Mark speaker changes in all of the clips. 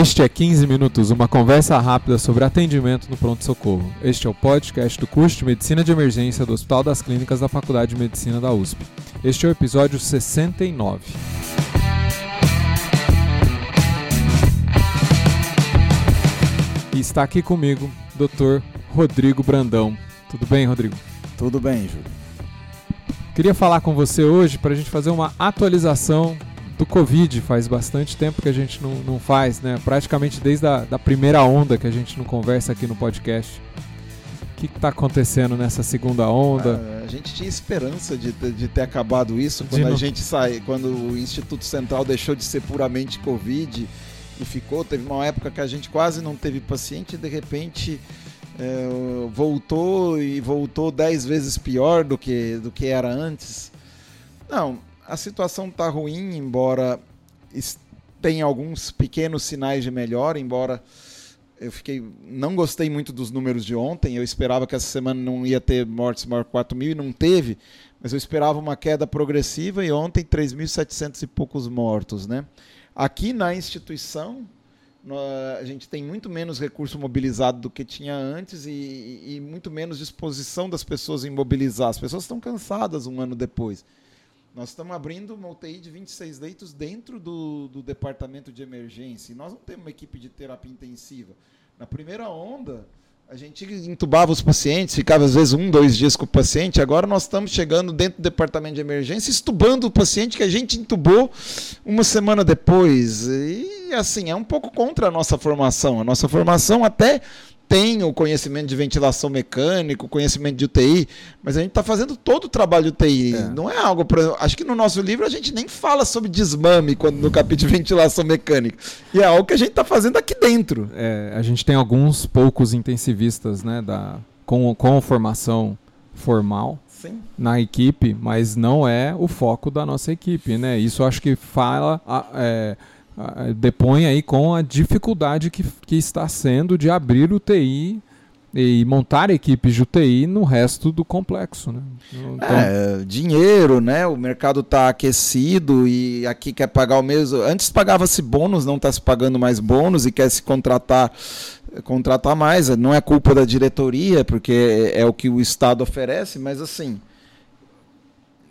Speaker 1: Este é 15 Minutos, uma conversa rápida sobre atendimento no pronto-socorro. Este é o podcast do curso de Medicina de Emergência do Hospital das Clínicas da Faculdade de Medicina da USP. Este é o episódio 69. E está aqui comigo, Dr. Rodrigo Brandão. Tudo bem, Rodrigo?
Speaker 2: Tudo bem, Júlio.
Speaker 1: Queria falar com você hoje para a gente fazer uma atualização do Covid. Faz bastante tempo que a gente não, não faz, né? Praticamente desde a da primeira onda que a gente não conversa aqui no podcast. O que está acontecendo nessa segunda onda?
Speaker 2: Ah, a gente tinha esperança de, de ter acabado isso quando a gente sai, quando o Instituto Central deixou de ser puramente Covid e ficou. Teve uma época que a gente quase não teve paciente e de repente é, voltou e voltou dez vezes pior do que, do que era antes. Não, a situação está ruim, embora tenha alguns pequenos sinais de melhora, embora eu fiquei não gostei muito dos números de ontem. Eu esperava que essa semana não ia ter mortes maior que 4 mil e não teve, mas eu esperava uma queda progressiva e ontem 3.700 e poucos mortos, né? Aqui na instituição a gente tem muito menos recurso mobilizado do que tinha antes e, e muito menos disposição das pessoas em mobilizar. As pessoas estão cansadas um ano depois. Nós estamos abrindo uma UTI de 26 leitos dentro do, do departamento de emergência. E nós não temos uma equipe de terapia intensiva. Na primeira onda, a gente entubava os pacientes, ficava às vezes um, dois dias com o paciente. Agora nós estamos chegando dentro do departamento de emergência, estubando o paciente que a gente entubou uma semana depois. E assim, é um pouco contra a nossa formação. A nossa formação até tem o conhecimento de ventilação mecânica, o conhecimento de UTI, mas a gente está fazendo todo o trabalho de UTI. É. Não é algo. Pra, acho que no nosso livro a gente nem fala sobre desmame quando, no capítulo de ventilação mecânica. E é algo que a gente está fazendo aqui dentro.
Speaker 1: É, a gente tem alguns poucos intensivistas né, da, com, com formação formal. Sim. na equipe, mas não é o foco da nossa equipe, né? Isso acho que fala é, depõe aí com a dificuldade que, que está sendo de abrir o TI e montar equipes de UTI no resto do complexo. Né?
Speaker 2: Então... É, dinheiro, né? O mercado está aquecido e aqui quer pagar o mesmo. Antes pagava-se bônus, não está se pagando mais bônus e quer se contratar contratar mais. Não é culpa da diretoria, porque é o que o Estado oferece, mas assim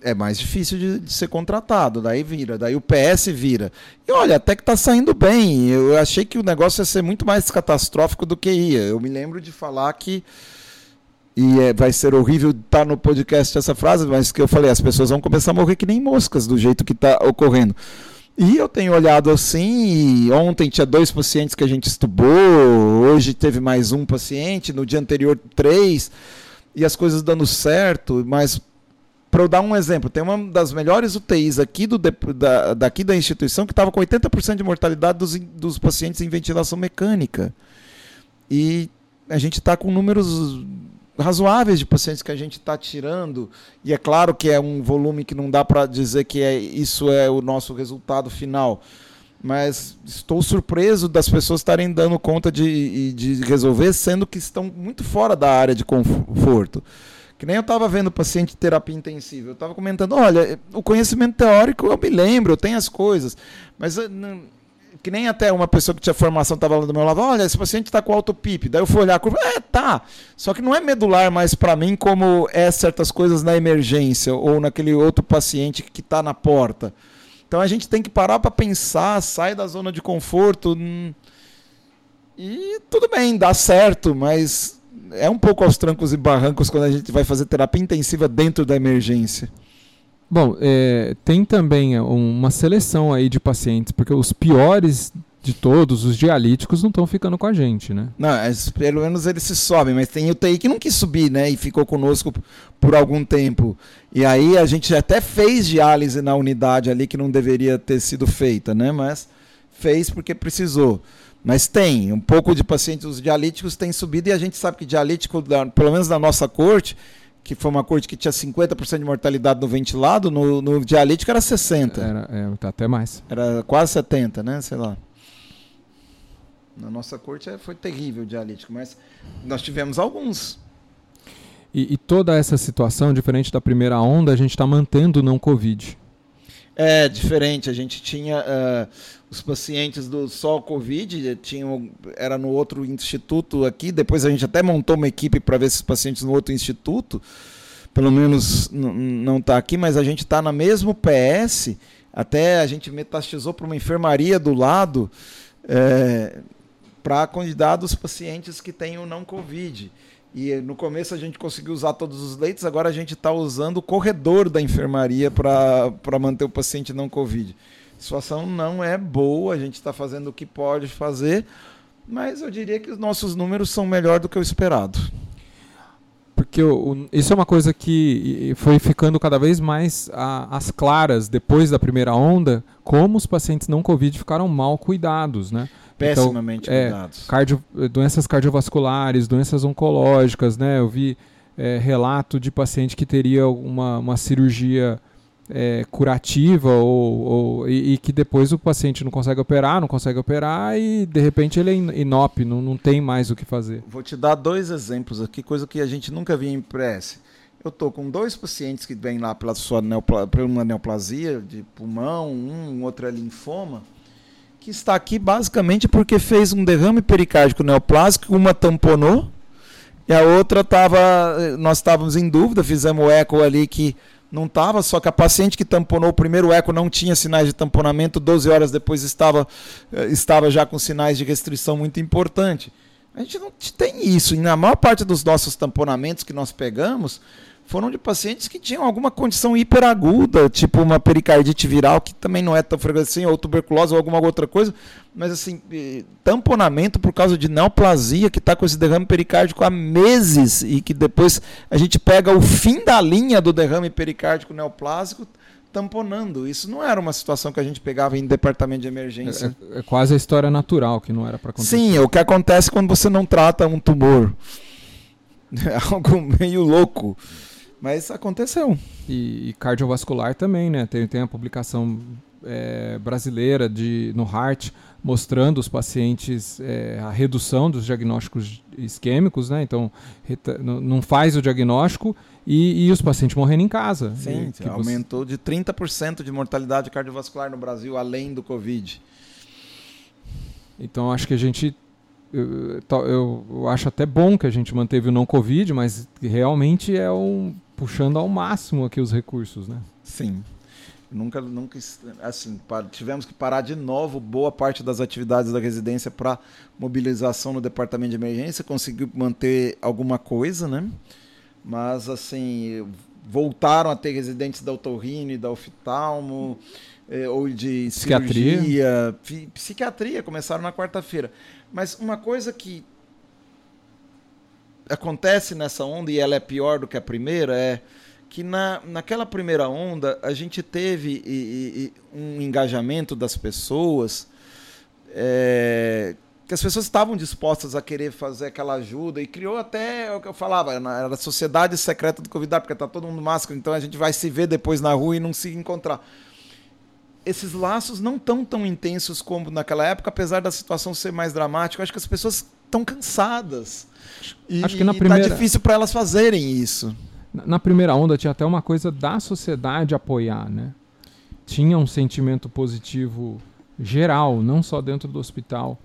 Speaker 2: é mais difícil de, de, ser contratado, daí vira, daí o PS vira. E olha, até que está saindo bem. Eu achei que o negócio ia ser muito mais catastrófico do que ia. Eu me lembro de falar que e é, vai ser horrível estar tá no podcast essa frase, mas que eu falei, as pessoas vão começar a morrer que nem moscas do jeito que está ocorrendo. E eu tenho olhado assim, ontem tinha dois pacientes que a gente estubou, hoje teve mais um paciente, no dia anterior três, e as coisas dando certo, mas para eu dar um exemplo, tem uma das melhores UTIs aqui do, da, daqui da instituição que estava com 80% de mortalidade dos, dos pacientes em ventilação mecânica. E a gente está com números razoáveis de pacientes que a gente está tirando. E é claro que é um volume que não dá para dizer que é, isso é o nosso resultado final. Mas estou surpreso das pessoas estarem dando conta de, de resolver, sendo que estão muito fora da área de conforto. Que nem eu estava vendo paciente de terapia intensiva. Eu estava comentando, olha, o conhecimento teórico eu me lembro, eu tenho as coisas. Mas eh, que nem até uma pessoa que tinha formação estava lá do meu lado, olha, esse paciente está com autopip. Daí eu fui olhar a curva, é, tá. Só que não é medular mais para mim como é certas coisas na emergência ou naquele outro paciente que está na porta. Então a gente tem que parar para pensar, sai da zona de conforto. Hum, e tudo bem, dá certo, mas é um pouco aos trancos e barrancos quando a gente vai fazer terapia intensiva dentro da emergência.
Speaker 1: Bom, é, tem também uma seleção aí de pacientes, porque os piores de todos, os dialíticos, não estão ficando com a gente, né?
Speaker 2: Não, pelo menos eles se sobem, mas tem UTI que não quis subir, né? E ficou conosco por algum tempo. E aí a gente até fez diálise na unidade ali que não deveria ter sido feita, né? Mas fez porque precisou. Mas tem, um pouco de pacientes os dialíticos tem subido e a gente sabe que dialítico, pelo menos na nossa corte, que foi uma corte que tinha 50% de mortalidade no ventilado, no, no dialítico era 60%.
Speaker 1: Era, é, tá até mais.
Speaker 2: Era quase 70%, né? Sei lá. Na nossa corte é, foi terrível o dialítico, mas nós tivemos alguns.
Speaker 1: E, e toda essa situação, diferente da primeira onda, a gente está mantendo o não Covid.
Speaker 2: É, diferente. A gente tinha uh, os pacientes do só Covid, tinham, era no outro instituto aqui, depois a gente até montou uma equipe para ver esses pacientes no outro instituto, pelo menos não está aqui, mas a gente está na mesmo PS, até a gente metastizou para uma enfermaria do lado, é, para cuidar dos pacientes que têm o não Covid. E no começo a gente conseguiu usar todos os leitos, agora a gente está usando o corredor da enfermaria para manter o paciente não Covid. A situação não é boa, a gente está fazendo o que pode fazer, mas eu diria que os nossos números são melhor do que o esperado.
Speaker 1: Porque o, isso é uma coisa que foi ficando cada vez mais a, as claras depois da primeira onda, como os pacientes não Covid ficaram mal cuidados, né?
Speaker 2: Pessimamente
Speaker 1: então,
Speaker 2: cuidados.
Speaker 1: É, cardio, doenças cardiovasculares, doenças oncológicas, né? Eu vi é, relato de paciente que teria uma, uma cirurgia é, curativa ou, ou e, e, que depois o paciente não consegue operar, não consegue operar e de repente ele é inop, não, não tem mais o que fazer.
Speaker 2: Vou te dar dois exemplos aqui, coisa que a gente nunca via em prece. Eu estou com dois pacientes que vêm lá pela sua neopla, por uma neoplasia de pulmão, um, outro é linfoma, que está aqui basicamente porque fez um derrame pericárdico neoplásico, uma tamponou e a outra estava, nós estávamos em dúvida, fizemos o eco ali que não estava, só que a paciente que tamponou o primeiro eco não tinha sinais de tamponamento, 12 horas depois estava, eh, estava já com sinais de restrição muito importante. A gente não tem isso. E na maior parte dos nossos tamponamentos que nós pegamos, foram de pacientes que tinham alguma condição hiperaguda, tipo uma pericardite viral, que também não é tão frequente assim, ou tuberculose ou alguma outra coisa, mas assim, tamponamento por causa de neoplasia, que está com esse derrame pericárdico há meses e que depois a gente pega o fim da linha do derrame pericárdico neoplásico tamponando. Isso não era uma situação que a gente pegava em departamento de emergência.
Speaker 1: É, é quase a história natural que não era para acontecer.
Speaker 2: Sim, é o que acontece quando você não trata um tumor. É algo meio louco. Mas aconteceu.
Speaker 1: E, e cardiovascular também, né? Tem, tem a publicação é, brasileira de, no Heart mostrando os pacientes é, a redução dos diagnósticos isquêmicos, né? Então não faz o diagnóstico e, e, os pacientes morrendo em casa.
Speaker 2: Sim,
Speaker 1: e,
Speaker 2: aumentou você... de 30% de mortalidade cardiovascular no Brasil, além do Covid.
Speaker 1: Então acho que a gente eu, eu, eu, acho até bom que a gente manteve o não Covid, mas realmente é um puxando ao máximo aqui os recursos, né?
Speaker 2: Sim. Nunca, nunca, assim, tivemos que parar de novo boa parte das atividades da residência para mobilização no departamento de emergência. Conseguiu manter alguma coisa, né? Mas, assim, voltaram a ter residentes da otorrine, da oftalmo, eh, ou de psiquiatria. cirurgia, psiquiatria, começaram na quarta-feira. Mas uma coisa que acontece nessa onda e ela é pior do que a primeira é que na, naquela primeira onda a gente teve e, e, um engajamento das pessoas é, que as pessoas estavam dispostas a querer fazer aquela ajuda e criou até o que eu falava, era a sociedade secreta do Covid, porque está todo mundo máscara, então a gente vai se ver depois na rua e não se encontrar. Esses laços não estão tão intensos como naquela época, apesar da situação ser mais dramática. Eu acho que as pessoas estão cansadas. E, Acho que na tá primeira... tá difícil para elas fazerem isso.
Speaker 1: Na, na primeira onda tinha até uma coisa da sociedade apoiar, né? Tinha um sentimento positivo geral, não só dentro do hospital.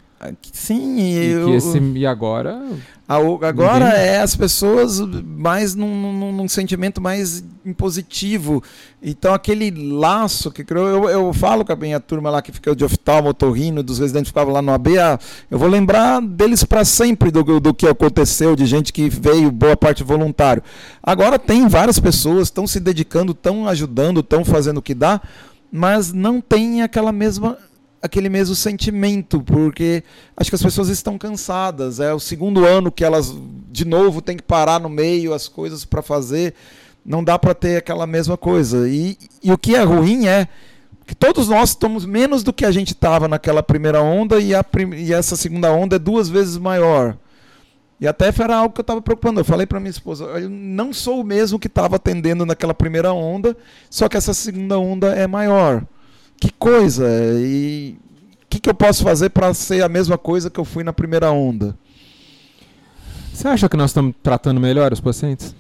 Speaker 2: Sim,
Speaker 1: e, eu, esse, e agora.
Speaker 2: Agora ninguém... é as pessoas mais num, num, num, sentimento mais impositivo. Então, aquele laço que criou. Eu, eu falo com a minha turma lá que fica de oftalmo, otorrino, dos residentes que ficavam lá no AB. Ah, eu vou lembrar deles para sempre do, do que aconteceu, de gente que veio, boa parte voluntário. Agora tem várias pessoas, estão se dedicando, estão ajudando, estão fazendo o que dá, mas não tem aquela mesma aquele mesmo sentimento, porque acho que as pessoas estão cansadas. É o segundo ano que elas, de novo, têm que parar no meio as coisas para fazer. Não dá para ter aquela mesma coisa. E, e o que é ruim é que todos nós estamos menos do que a gente estava naquela primeira onda e, a e essa segunda onda é duas vezes maior. E até era algo que eu estava preocupando. Eu falei para minha esposa: eu não sou o mesmo que estava atendendo naquela primeira onda, só que essa segunda onda é maior que coisa! E o que, que eu posso fazer para ser a mesma coisa que eu fui na primeira onda?
Speaker 1: Você acha que nós estamos tratando melhor os pacientes?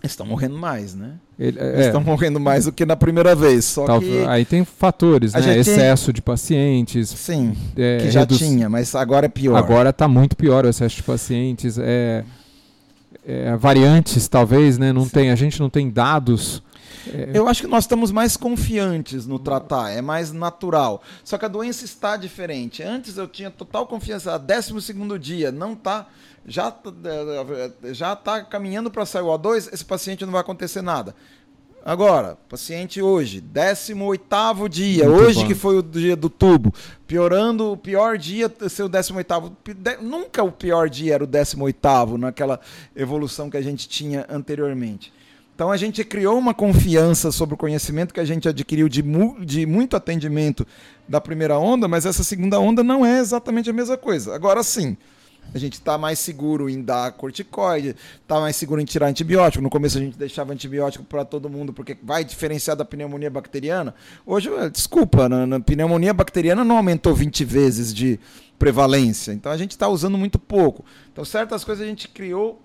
Speaker 2: Estão morrendo mais, né?
Speaker 1: Ele, é,
Speaker 2: estão morrendo mais do que na primeira vez. Só
Speaker 1: tal,
Speaker 2: que
Speaker 1: aí tem fatores, né? Excesso tem... de pacientes.
Speaker 2: Sim. É, que já redu... tinha, mas agora é pior.
Speaker 1: Agora está muito pior o excesso de pacientes. É, é, variantes, talvez, né? Não tem, a gente não tem dados.
Speaker 2: É... Eu acho que nós estamos mais confiantes no tratar, é mais natural. Só que a doença está diferente. Antes eu tinha total confiança, 12 segundo dia, não está já tá, já está caminhando para sair o O2, esse paciente não vai acontecer nada. Agora, paciente hoje, 18 dia, Muito hoje bom. que foi o dia do tubo, piorando, o pior dia ser o 18. Nunca o pior dia era o 18 naquela evolução que a gente tinha anteriormente. Então a gente criou uma confiança sobre o conhecimento que a gente adquiriu de, mu de muito atendimento da primeira onda, mas essa segunda onda não é exatamente a mesma coisa. Agora sim, a gente está mais seguro em dar corticoide, está mais seguro em tirar antibiótico. No começo a gente deixava antibiótico para todo mundo porque vai diferenciar da pneumonia bacteriana. Hoje, eh, desculpa, na, na pneumonia bacteriana não aumentou 20 vezes de prevalência. Então a gente está usando muito pouco. Então certas coisas a gente criou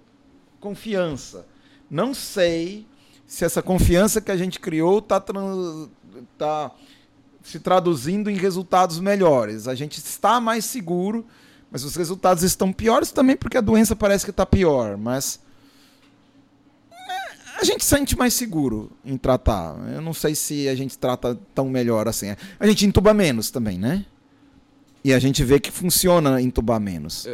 Speaker 2: confiança. Não sei se essa confiança que a gente criou está tá se traduzindo em resultados melhores. A gente está mais seguro mas os resultados estão piores também porque a doença parece que está pior. Mas é, a gente sente mais seguro em tratar. Eu não sei se a gente trata tão melhor assim. A gente intuba menos também, né? E a gente vê que funciona intubar menos.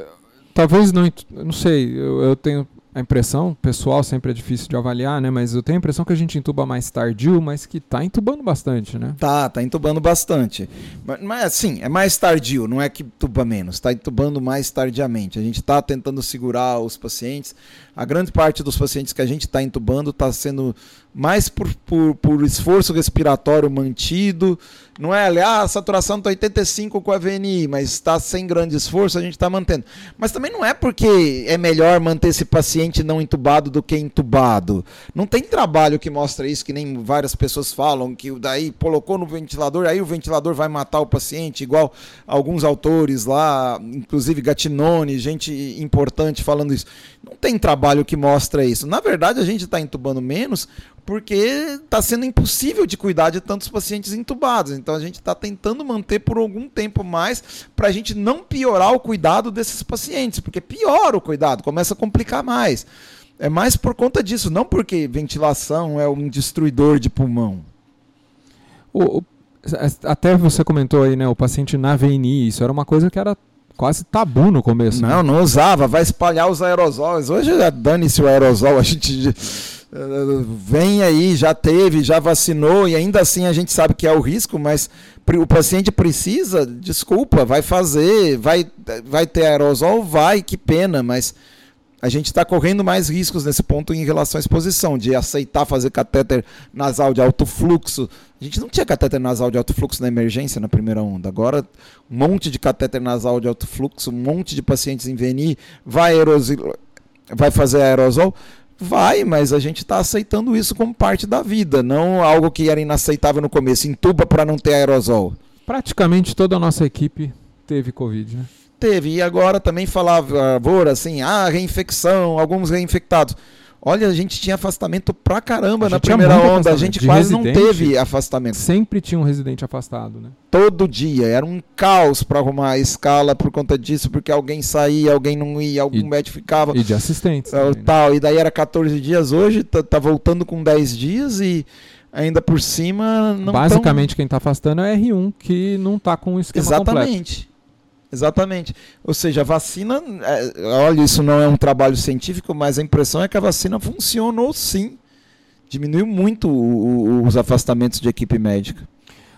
Speaker 1: Talvez não, não sei. Eu, eu tenho a impressão, pessoal sempre é difícil de avaliar, né? Mas eu tenho a impressão que a gente entuba mais tardio, mas que tá entubando bastante, né?
Speaker 2: Tá, tá entubando bastante. Mas, mas assim, é mais tardio, não é que entuba menos, tá entubando mais tardiamente. A gente tá tentando segurar os pacientes. A grande parte dos pacientes que a gente está entubando está sendo mais por, por, por, esforço respiratório mantido. Não é ah, a saturação está 85 com a VNI, mas está sem grande esforço, a gente está mantendo. Mas também não é porque é melhor manter esse paciente não entubado do que entubado. Não tem trabalho que mostra isso, que nem várias pessoas falam, que daí colocou no ventilador, aí o ventilador vai matar o paciente, igual alguns autores lá, inclusive Gatinone, gente importante falando isso. Não tem trabalho que mostra isso. Na verdade, a gente está entubando menos porque está sendo impossível de cuidar de tantos pacientes entubados. Então a gente está tentando manter por algum tempo mais para a gente não piorar o cuidado desses pacientes, porque piora o cuidado, começa a complicar mais. É mais por conta disso, não porque ventilação é um destruidor de pulmão.
Speaker 1: O, o, até você comentou aí, né, o paciente na VNI, isso era uma coisa que era quase tabu no começo.
Speaker 2: Não, né? não usava, vai espalhar os aerosóis. Hoje dane-se o aerosol, a gente vem aí, já teve, já vacinou e ainda assim a gente sabe que é o risco, mas o paciente precisa, desculpa, vai fazer, vai, vai ter aerosol, vai, que pena, mas a gente está correndo mais riscos nesse ponto em relação à exposição, de aceitar fazer catéter nasal de alto fluxo. A gente não tinha catéter nasal de alto fluxo na emergência na primeira onda. Agora, um monte de catéter nasal de alto fluxo, um monte de pacientes em VNI, vai, vai fazer aerosol Vai, mas a gente está aceitando isso como parte da vida, não algo que era inaceitável no começo. Entuba para não ter aerosol.
Speaker 1: Praticamente toda a nossa equipe teve Covid, né?
Speaker 2: Teve, e agora também falava, assim, ah, reinfecção, alguns reinfectados. Olha, a gente tinha afastamento pra caramba na primeira onda. A gente quase não teve afastamento.
Speaker 1: Sempre tinha um residente afastado, né?
Speaker 2: Todo dia. Era um caos para arrumar a escala por conta disso, porque alguém saía, alguém não ia, algum e, médico ficava.
Speaker 1: E de assistentes.
Speaker 2: É, também, tal. Né? E daí era 14 dias. Hoje tá, tá, voltando com 10 dias e ainda por cima não
Speaker 1: Basicamente tão... quem está afastando é R1, que não está com o esquema
Speaker 2: Exatamente.
Speaker 1: Completo.
Speaker 2: Exatamente. Ou seja, a vacina, é, olha, isso não é um trabalho científico, mas a impressão é que a vacina funcionou sim. Diminuiu muito o, o, os afastamentos de equipe médica.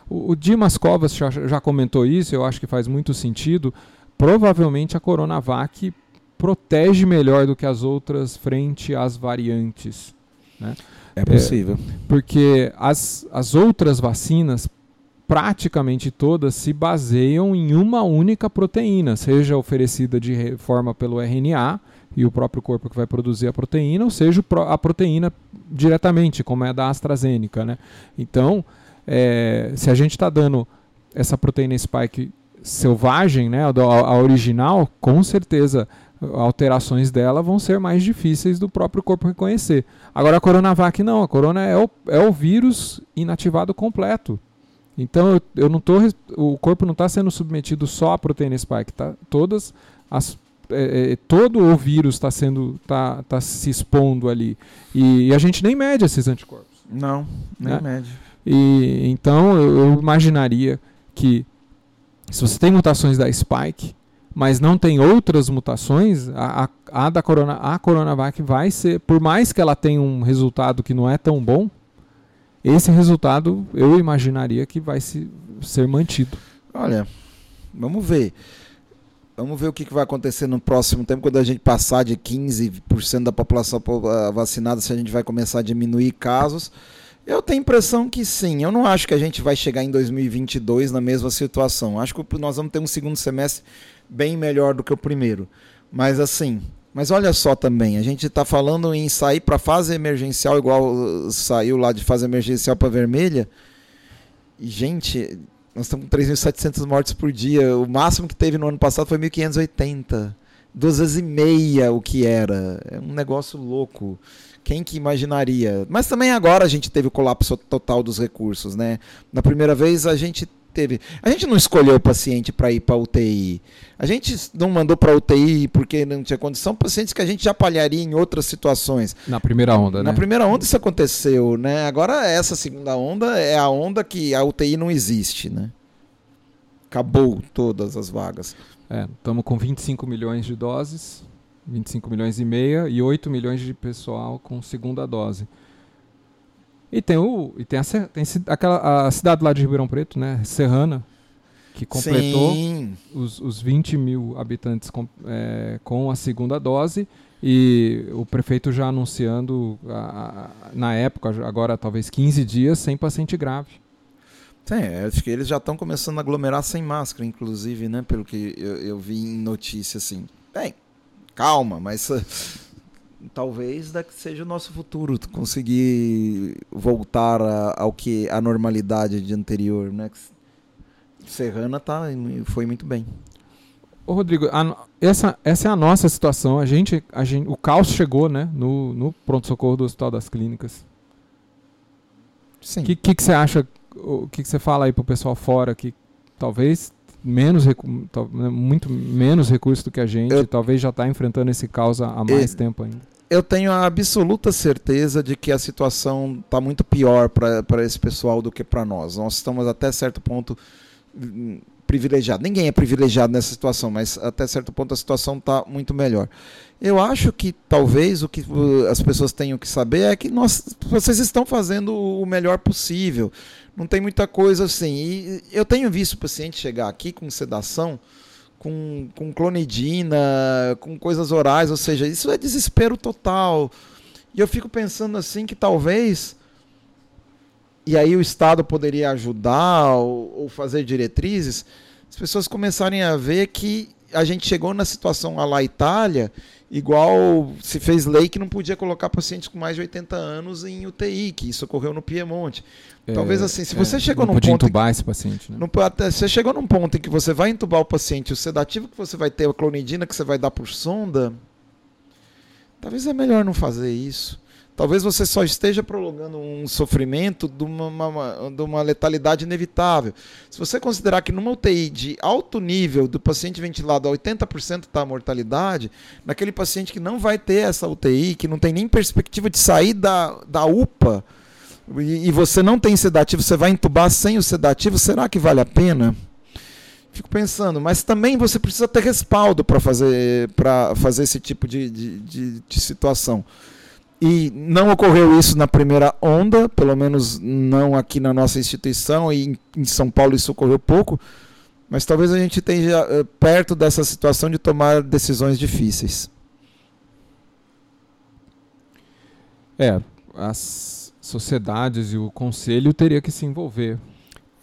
Speaker 1: O, o Dimas Covas já, já comentou isso, eu acho que faz muito sentido. Provavelmente a Coronavac protege melhor do que as outras frente às variantes. Né?
Speaker 2: É possível. É,
Speaker 1: porque as, as outras vacinas praticamente todas se baseiam em uma única proteína, seja oferecida de forma pelo RNA e o próprio corpo que vai produzir a proteína, ou seja, a proteína diretamente, como é a da AstraZeneca. Né? Então, é, se a gente está dando essa proteína spike selvagem, né, a, a original, com certeza alterações dela vão ser mais difíceis do próprio corpo reconhecer. Agora a Coronavac não, a corona é o, é o vírus inativado completo. Então eu, eu não tô, o corpo não está sendo submetido só à proteína spike, tá? Todas as é, é, todo o vírus está sendo tá, tá se expondo ali e, e, a gente nem mede esses anticorpos.
Speaker 2: Não, nem né? mede.
Speaker 1: E então eu, eu imaginaria que se você tem mutações da spike mas não tem outras mutações, a, a, a, da corona, a Coronavac vai ser, por mais que ela tenha um resultado que não é tão bom, esse resultado eu imaginaria que vai se, ser mantido.
Speaker 2: Olha, vamos ver. Vamos ver o que vai acontecer no próximo tempo, quando a gente passar de 15% da população ah, vacinada, se a gente vai começar a diminuir casos. Eu tenho a impressão que sim. Eu não acho que a gente vai chegar em 2022 na mesma situação. Acho que nós vamos ter um segundo semestre bem melhor do que o primeiro. Mas assim, mas olha só também, a gente está falando em sair para fase emergencial, igual uh, saiu lá de fase emergencial para vermelha. E, gente, nós estamos com 3.700 mortes por dia. O máximo que teve no ano passado foi 1.580. Duas vezes e meia o que era. É um negócio louco. Quem que imaginaria? Mas também agora a gente teve o colapso total dos recursos, né? Na primeira vez a gente teve. A gente não escolheu o paciente para ir para UTI. A gente não mandou para UTI porque não tinha condição. Pacientes que a gente já palharia em outras situações.
Speaker 1: Na primeira onda,
Speaker 2: né?
Speaker 1: Na
Speaker 2: primeira onda isso aconteceu, né? Agora essa segunda onda é a onda que a UTI não existe, né? Acabou todas as vagas.
Speaker 1: Estamos é, com 25 milhões de doses, 25 milhões e meia e 8 milhões de pessoal com segunda dose. E tem, o, e tem, a, tem aquela, a cidade lá de Ribeirão Preto, né? Serrana, que completou os, os 20 mil habitantes com, é, com a segunda dose. E o prefeito já anunciando, a, a, na época, agora talvez 15 dias, sem paciente grave.
Speaker 2: Sim, acho que eles já estão começando a aglomerar sem máscara, inclusive, né? Pelo que eu, eu vi em notícia, assim. Bem, calma, mas talvez seja o nosso futuro conseguir voltar a, ao que a normalidade de anterior, né? Serrana tá foi muito bem.
Speaker 1: Ô Rodrigo, a, essa, essa é a nossa situação. A gente, a gente, o caos chegou, né, no, no pronto socorro do Hospital das Clínicas. Sim. O que, que, que você acha? O que, que você fala aí pro pessoal fora que talvez menos né, muito menos recursos do que a gente, eu, talvez já está enfrentando esse caos há mais eu, tempo ainda
Speaker 2: eu tenho a absoluta certeza de que a situação está muito pior para esse pessoal do que para nós. Nós estamos até certo ponto hum, privilegiados. Ninguém é privilegiado nessa situação, mas até certo ponto a situação está muito melhor. Eu acho que talvez o que as pessoas tenham que saber é que nós, vocês estão fazendo o melhor possível. Não tem muita coisa assim. E eu tenho visto paciente chegar aqui com sedação com, com clonidina, com coisas orais, ou seja, isso é desespero total. E eu fico pensando assim que talvez e aí o Estado poderia ajudar ou, ou, fazer diretrizes, as pessoas começarem a ver que a gente chegou na situação lá Itália, igual se fez lei que não podia colocar pacientes com mais de 80 anos em UTI, que isso ocorreu no Piemonte. É, Talvez assim, se você é, chegou
Speaker 1: não
Speaker 2: num ponto.
Speaker 1: entubar esse paciente, né?
Speaker 2: até, você chegou num ponto em que você vai entubar o paciente, o sedativo que você vai ter, a clonidina que você vai dar por sonda, talvez é melhor não fazer isso. Talvez você só esteja prolongando um sofrimento de uma, uma, de uma letalidade inevitável. Se você considerar que numa UTI de alto nível, do paciente ventilado a 80% está a mortalidade, naquele paciente que não vai ter essa UTI, que não tem nem perspectiva de sair da, da UPA, e, e você não tem sedativo, você vai entubar sem o sedativo, será que vale a pena? Fico pensando, mas também você precisa ter respaldo para fazer, fazer esse tipo de, de, de, de situação. E não ocorreu isso na primeira onda, pelo menos não aqui na nossa instituição, e em São Paulo isso ocorreu pouco, mas talvez a gente esteja eh, perto dessa situação de tomar decisões difíceis.
Speaker 1: É, as sociedades e o conselho teria que se envolver.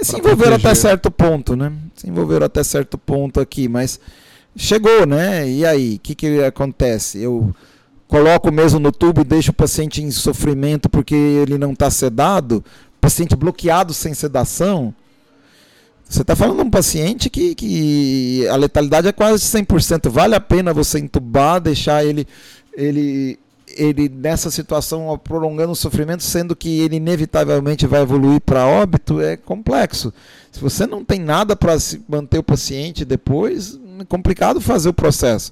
Speaker 2: Se envolveram até certo ponto, né? Se envolveram até certo ponto aqui, mas chegou, né? E aí, o que, que acontece? Eu coloco mesmo no tubo e deixo o paciente em sofrimento porque ele não está sedado, paciente bloqueado sem sedação. Você está falando de um paciente que, que a letalidade é quase 100%. Vale a pena você entubar, deixar ele, ele, ele nessa situação prolongando o sofrimento, sendo que ele inevitavelmente vai evoluir para óbito? É complexo. Se você não tem nada para manter o paciente depois, é complicado fazer o processo.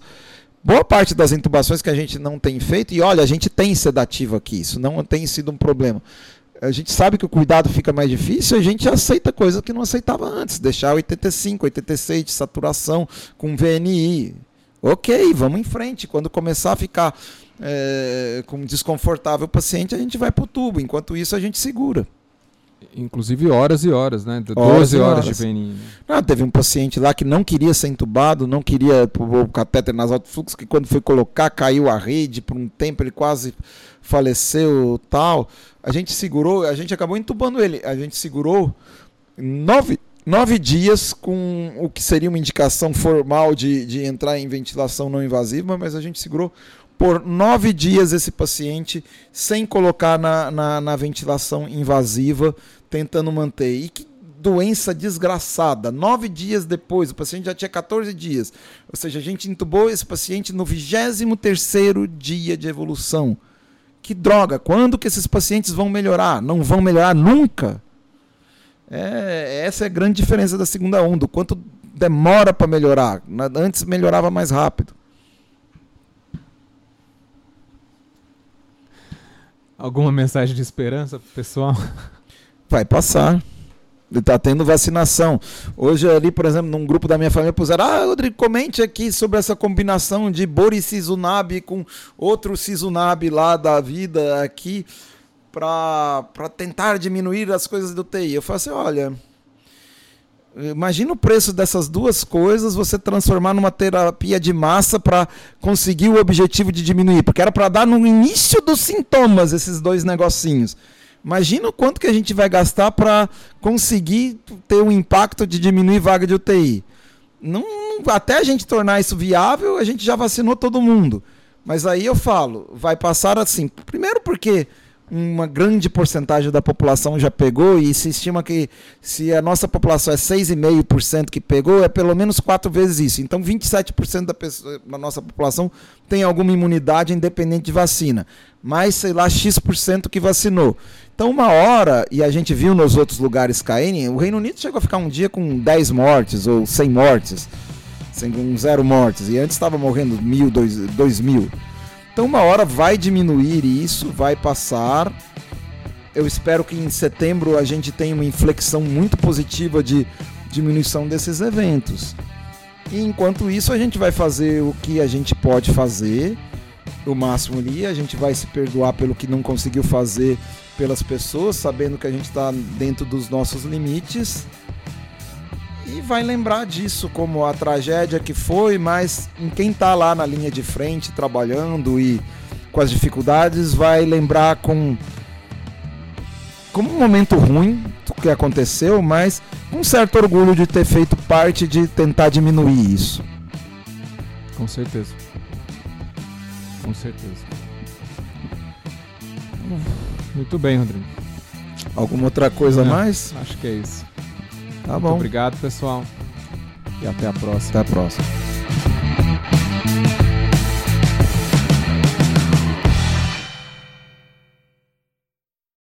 Speaker 2: Boa parte das intubações que a gente não tem feito, e olha, a gente tem sedativo aqui, isso não tem sido um problema a gente sabe que o cuidado fica mais difícil, a gente aceita coisas que não aceitava antes. Deixar 85, 86 de saturação com VNI. Ok, vamos em frente. Quando começar a ficar é, com desconfortável o paciente, a gente vai para o tubo. Enquanto isso, a gente segura.
Speaker 1: Inclusive horas e horas, né? 12 horas, horas de VNI. Né?
Speaker 2: Não, teve um paciente lá que não queria ser entubado, não queria o catéter nasal de fluxo, que quando foi colocar caiu a rede por um tempo, ele quase faleceu tal. A gente segurou, a gente acabou entubando ele. A gente segurou nove, nove dias com o que seria uma indicação formal de, de entrar em ventilação não invasiva, mas a gente segurou por nove dias esse paciente sem colocar na, na, na ventilação invasiva, tentando manter. E que doença desgraçada. Nove dias depois, o paciente já tinha 14 dias. Ou seja, a gente entubou esse paciente no 23 terceiro dia de evolução. Que droga, quando que esses pacientes vão melhorar? Não vão melhorar nunca. É, essa é a grande diferença da segunda onda. O quanto demora para melhorar. Antes melhorava mais rápido.
Speaker 1: Alguma mensagem de esperança pro pessoal?
Speaker 2: Vai passar. Está tendo vacinação. Hoje, ali, por exemplo, num grupo da minha família, puseram: Ah, Rodrigo, comente aqui sobre essa combinação de Borisizunab com outro Sizunab lá da vida aqui, para tentar diminuir as coisas do TI. Eu falei assim: olha. Imagina o preço dessas duas coisas você transformar numa terapia de massa para conseguir o objetivo de diminuir, porque era para dar no início dos sintomas esses dois negocinhos. Imagina o quanto que a gente vai gastar para conseguir ter um impacto de diminuir vaga de UTI. Não, até a gente tornar isso viável, a gente já vacinou todo mundo. Mas aí eu falo, vai passar assim. Primeiro porque uma grande porcentagem da população já pegou e se estima que se a nossa população é 6,5% que pegou, é pelo menos quatro vezes isso. Então 27% da, pessoa, da nossa população tem alguma imunidade independente de vacina. Mais, sei lá, X% que vacinou. Então uma hora, e a gente viu nos outros lugares caírem, o Reino Unido chegou a ficar um dia com 10 mortes ou 100 mortes, com zero mortes. E antes estava morrendo mil, dois, dois mil. Então, uma hora vai diminuir isso, vai passar. Eu espero que em setembro a gente tenha uma inflexão muito positiva de diminuição desses eventos. E enquanto isso, a gente vai fazer o que a gente pode fazer, o máximo ali. A gente vai se perdoar pelo que não conseguiu fazer pelas pessoas, sabendo que a gente está dentro dos nossos limites e vai lembrar disso como a tragédia que foi, mas em quem está lá na linha de frente trabalhando e com as dificuldades vai lembrar com como um momento ruim do que aconteceu, mas um certo orgulho de ter feito parte de tentar diminuir isso.
Speaker 1: Com certeza. Com certeza. Muito bem, Rodrigo.
Speaker 2: Alguma outra coisa a mais?
Speaker 1: Acho que é isso.
Speaker 2: Tá bom.
Speaker 1: Muito obrigado, pessoal. E até a próxima.
Speaker 2: Até a próxima.